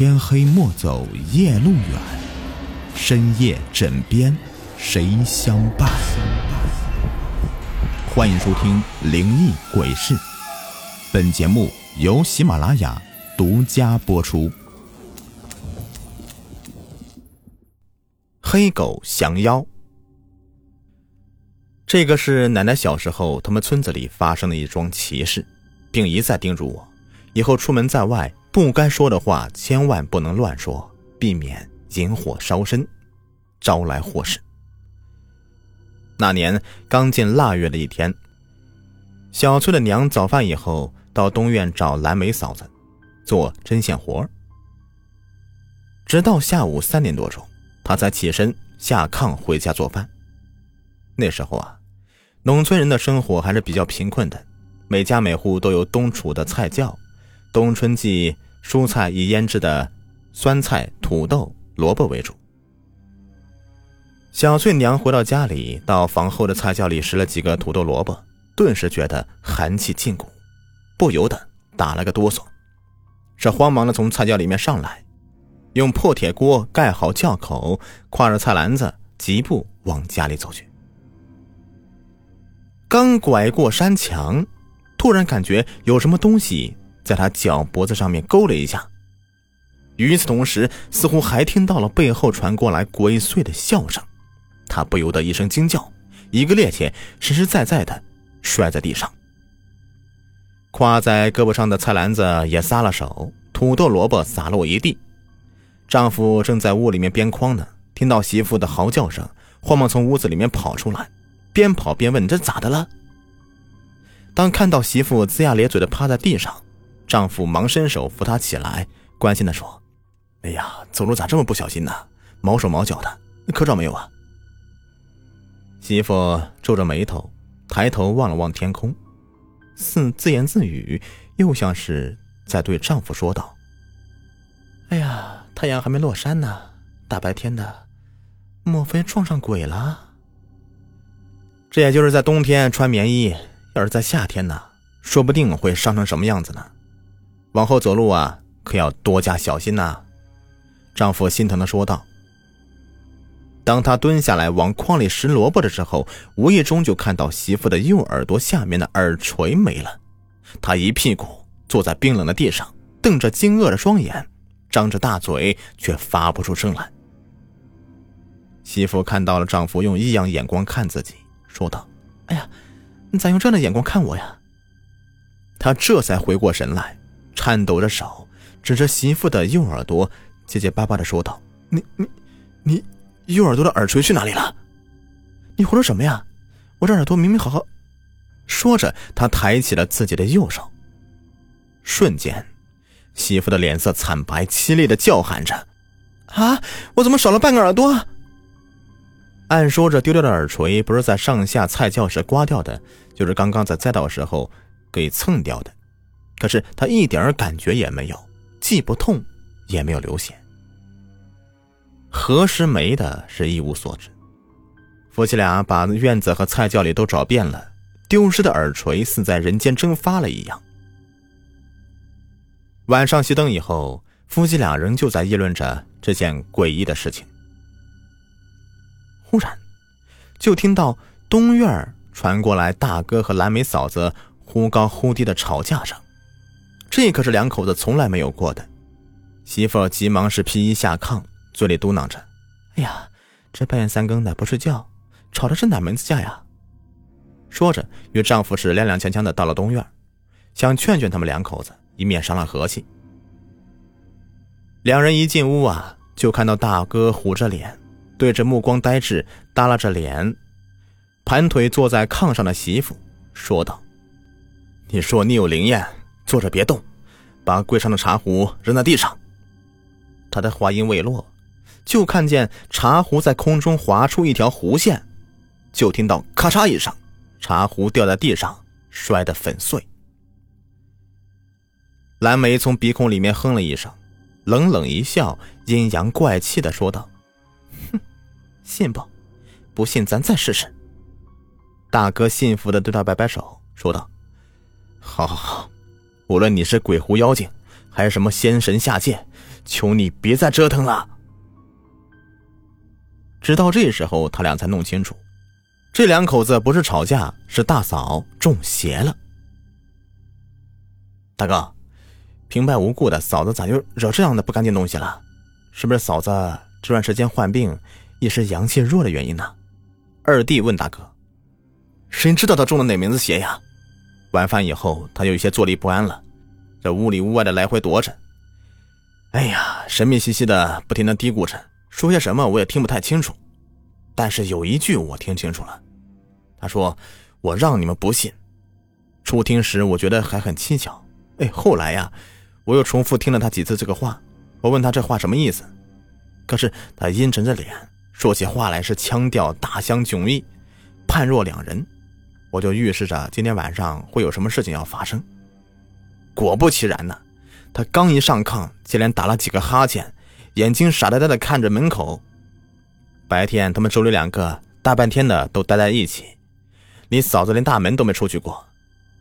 天黑莫走夜路远，深夜枕边谁相伴？欢迎收听《灵异鬼事》，本节目由喜马拉雅独家播出。黑狗降妖，这个是奶奶小时候他们村子里发生的一桩奇事，并一再叮嘱我，以后出门在外。不该说的话，千万不能乱说，避免引火烧身，招来祸事。那年刚进腊月的一天，小翠的娘早饭以后到东院找蓝莓嫂子做针线活直到下午三点多钟，她才起身下炕回家做饭。那时候啊，农村人的生活还是比较贫困的，每家每户都有冬储的菜窖。冬春季蔬菜以腌制的酸菜、土豆、萝卜为主。小翠娘回到家里，到房后的菜窖里拾了几个土豆、萝卜，顿时觉得寒气沁骨，不由得打了个哆嗦，这慌忙的从菜窖里面上来，用破铁锅盖好窖口，挎着菜篮子，疾步往家里走去。刚拐过山墙，突然感觉有什么东西。在他脚脖子上面勾了一下，与此同时，似乎还听到了背后传过来鬼祟的笑声，他不由得一声惊叫，一个趔趄，实实在在的摔在地上。挎在胳膊上的菜篮子也撒了手，土豆萝卜洒落一地。丈夫正在屋里面编筐呢，听到媳妇的嚎叫声，慌忙从屋子里面跑出来，边跑边问：“这咋的了？”当看到媳妇龇牙咧嘴的趴在地上。丈夫忙伸手扶她起来，关心地说：“哎呀，走路咋这么不小心呢？毛手毛脚的，磕着没有啊？”媳妇皱着眉头，抬头望了望天空，似自言自语，又像是在对丈夫说道：“哎呀，太阳还没落山呢，大白天的，莫非撞上鬼了？这也就是在冬天穿棉衣，要是在夏天呢，说不定会伤成什么样子呢？”往后走路啊，可要多加小心呐！丈夫心疼的说道。当他蹲下来往筐里拾萝卜的时候，无意中就看到媳妇的右耳朵下面的耳垂没了。他一屁股坐在冰冷的地上，瞪着惊愕的双眼，张着大嘴，却发不出声来。媳妇看到了丈夫用异样眼光看自己，说道：“哎呀，你咋用这样的眼光看我呀？”他这才回过神来。颤抖着手指着媳妇的右耳朵，结结巴巴的说道：“你你你，右耳朵的耳垂去哪里了？你胡说什么呀？我这耳朵明明好好。”说着，他抬起了自己的右手。瞬间，媳妇的脸色惨白，凄厉的叫喊着：“啊，我怎么少了半个耳朵？”按说这丢掉的耳垂不是在上下菜窖时刮掉的，就是刚刚在栽倒时候给蹭掉的。可是他一点感觉也没有，既不痛，也没有流血。何时没的是一无所知。夫妻俩把院子和菜窖里都找遍了，丢失的耳垂似在人间蒸发了一样。晚上熄灯以后，夫妻俩仍旧在议论着这件诡异的事情。忽然，就听到东院传过来大哥和蓝莓嫂子忽高忽低的吵架声。这可是两口子从来没有过的，媳妇急忙是披衣下炕，嘴里嘟囔着：“哎呀，这半夜三更的不睡觉，吵的是哪门子架呀？”说着，与丈夫是踉踉跄跄的到了东院，想劝劝他们两口子，以免伤了和气。两人一进屋啊，就看到大哥虎着脸，对着目光呆滞、耷拉着脸、盘腿坐在炕上的媳妇说道：“你说你有灵验？”坐着别动，把柜上的茶壶扔在地上。他的话音未落，就看见茶壶在空中划出一条弧线，就听到咔嚓一声，茶壶掉在地上，摔得粉碎。蓝莓从鼻孔里面哼了一声，冷冷一笑，阴阳怪气的说道：“哼，信不？不信咱再试试。”大哥信服的对他摆摆手，说道：“好好好。”无论你是鬼狐妖精，还是什么仙神下界，求你别再折腾了。直到这时候，他俩才弄清楚，这两口子不是吵架，是大嫂中邪了。大哥，平白无故的，嫂子咋就惹这样的不干净东西了？是不是嫂子这段时间患病，一时阳气弱的原因呢？二弟问大哥：“谁知道他中了哪门子邪呀？”晚饭以后，他有一些坐立不安了，这屋里屋外的来回踱着。哎呀，神秘兮兮的，不停的嘀咕着，说些什么我也听不太清楚。但是有一句我听清楚了，他说：“我让你们不信。”初听时我觉得还很蹊跷，哎，后来呀，我又重复听了他几次这个话。我问他这话什么意思，可是他阴沉着脸说起话来是腔调大相迥异，判若两人。我就预示着今天晚上会有什么事情要发生。果不其然呢，他刚一上炕，接连打了几个哈欠，眼睛傻呆呆的看着门口。白天他们周里两个大半天的都待在一起，你嫂子连大门都没出去过。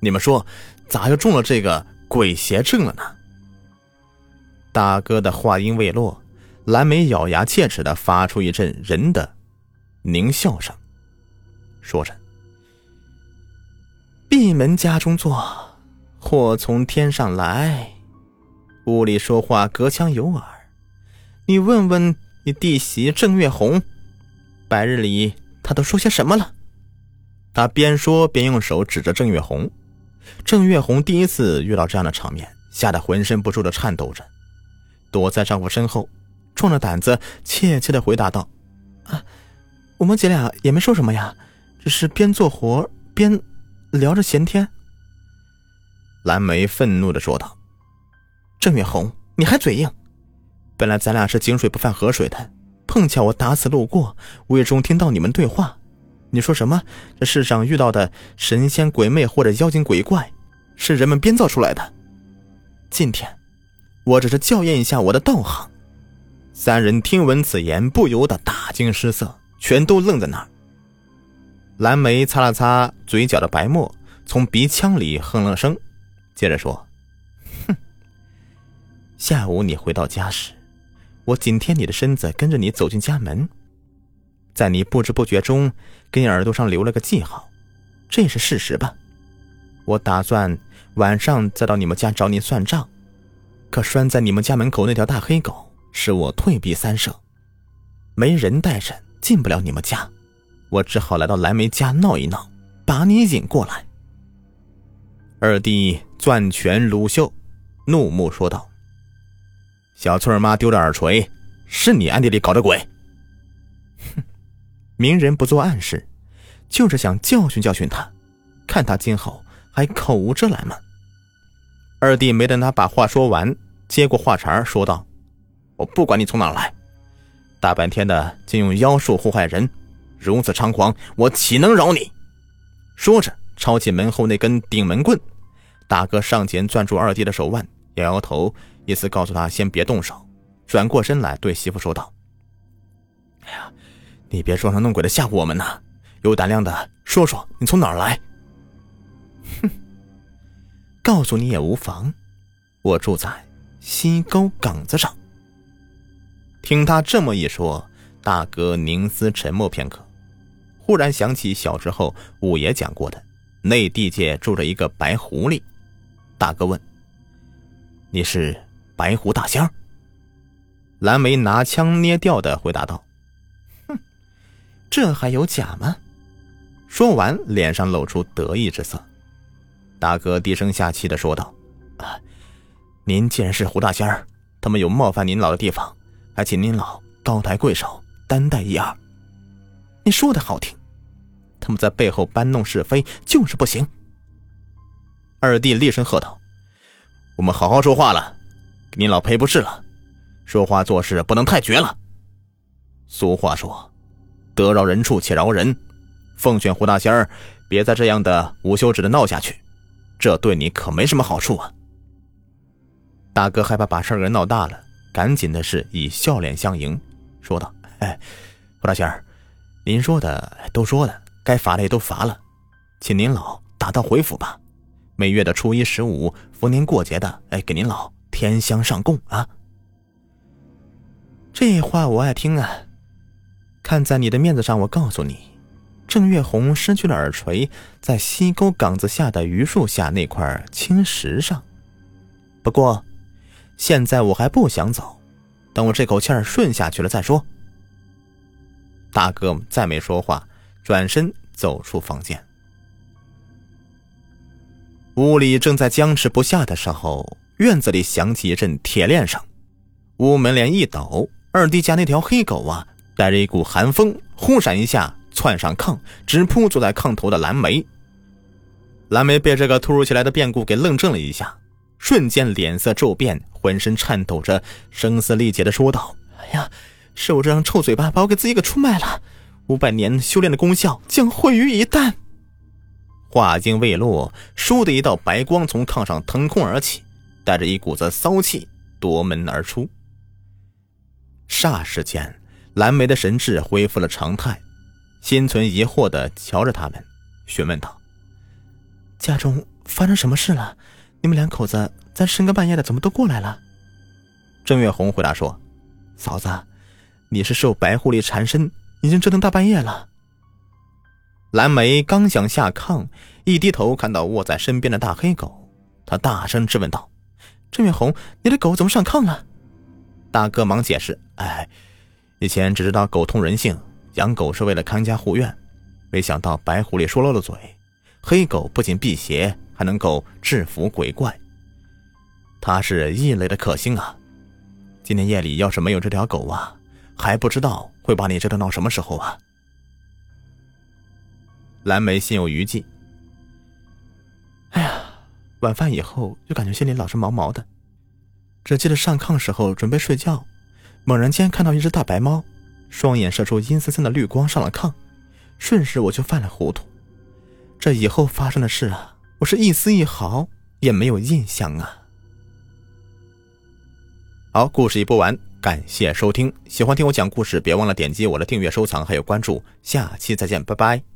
你们说，咋又中了这个鬼邪症了呢？大哥的话音未落，蓝莓咬牙切齿的发出一阵人的狞笑声，说着：“闭门家中坐，祸从天上来。屋里说话隔墙有耳，你问问你弟媳郑月红，白日里她都说些什么了？”他边说边用手指着郑月红。郑月红第一次遇到这样的场面，吓得浑身不住的颤抖着。躲在丈夫身后，壮着胆子怯怯的回答道：“啊，我们姐俩也没说什么呀，只是边做活边聊着闲天。”蓝莓愤怒的说道：“郑月红，你还嘴硬！本来咱俩是井水不犯河水的，碰巧我打死路过，无意中听到你们对话。你说什么？这世上遇到的神仙鬼魅或者妖精鬼怪，是人们编造出来的。今天。”我只是校验一下我的道行。三人听闻此言，不由得大惊失色，全都愣在那儿。蓝莓擦了擦嘴角的白沫，从鼻腔里哼了声，接着说：“哼，下午你回到家时，我紧贴你的身子，跟着你走进家门，在你不知不觉中，给你耳朵上留了个记号，这是事实吧？我打算晚上再到你们家找你算账。”可拴在你们家门口那条大黑狗，使我退避三舍，没人带着进不了你们家，我只好来到蓝莓家闹一闹，把你引过来。二弟攥拳撸袖，怒目说道：“小翠儿妈丢了耳垂，是你暗地里搞的鬼。”哼，明人不做暗事，就是想教训教训他，看他今后还口无遮拦吗？二弟没等他把话说完，接过话茬说道：“我不管你从哪儿来，大半天的竟用妖术祸害人，如此猖狂，我岂能饶你？”说着，抄起门后那根顶门棍。大哥上前攥住二弟的手腕，摇摇头，意思告诉他先别动手。转过身来对媳妇说道：“哎呀，你别装神弄鬼的吓唬我们呐！有胆量的说说你从哪儿来。”哼。告诉你也无妨，我住在西沟岗子上。听他这么一说，大哥凝思沉默片刻，忽然想起小时候五爷讲过的，内地界住着一个白狐狸。大哥问：“你是白狐大仙？”蓝莓拿腔捏调的回答道：“哼，这还有假吗？”说完，脸上露出得意之色。大哥低声下气的说道：“啊，您既然是胡大仙儿，他们有冒犯您老的地方，还请您老高抬贵手，担待一二。你说的好听，他们在背后搬弄是非，就是不行。”二弟厉声喝道：“我们好好说话了，给您老赔不是了，说话做事不能太绝了。俗话说，得饶人处且饶人，奉劝胡大仙儿，别再这样的无休止的闹下去。”这对你可没什么好处啊！大哥害怕把事儿给闹大了，赶紧的是以笑脸相迎，说道：“哎，胡大仙儿，您说的都说了，该罚的也都罚了，请您老打道回府吧。每月的初一、十五，逢年过节的，哎，给您老添香上供啊。”这话我爱听啊！看在你的面子上，我告诉你，郑月红失去了耳垂，在西沟岗子下的榆树下那块青石上。不过，现在我还不想走，等我这口气儿顺下去了再说。大哥再没说话，转身走出房间。屋里正在僵持不下的时候，院子里响起一阵铁链声，屋门帘一抖，二弟家那条黑狗啊，带着一股寒风，忽闪一下窜上炕，直扑坐在炕头的蓝莓。蓝莓被这个突如其来的变故给愣怔了一下，瞬间脸色骤变，浑身颤抖着，声嘶力竭的说道：“哎呀，是我这张臭嘴巴把我给自己给出卖了，五百年修炼的功效将毁于一旦。”话音未落，倏的一道白光从炕上腾空而起，带着一股子骚气夺门而出。霎时间，蓝莓的神智恢复了常态，心存疑惑的瞧着他们，询问道：“家中发生什么事了？你们两口子在深更半夜的怎么都过来了？”郑月红回答说：“嫂子，你是受白狐狸缠身，已经折腾大半夜了。”蓝莓刚想下炕，一低头看到卧在身边的大黑狗，他大声质问道：“郑月红，你的狗怎么上炕了？”大哥忙解释：“哎，以前只知道狗通人性，养狗是为了看家护院，没想到白狐狸说漏了嘴，黑狗不仅辟邪，还能够制服鬼怪。它是异类的克星啊！今天夜里要是没有这条狗啊，还不知道会把你折腾到什么时候啊！”蓝莓心有余悸。哎呀，晚饭以后就感觉心里老是毛毛的。只记得上炕时候准备睡觉，猛然间看到一只大白猫，双眼射出阴森森的绿光上了炕，瞬时我就犯了糊涂。这以后发生的事啊，我是一丝一毫也没有印象啊。好，故事已播完，感谢收听。喜欢听我讲故事，别忘了点击我的订阅、收藏还有关注。下期再见，拜拜。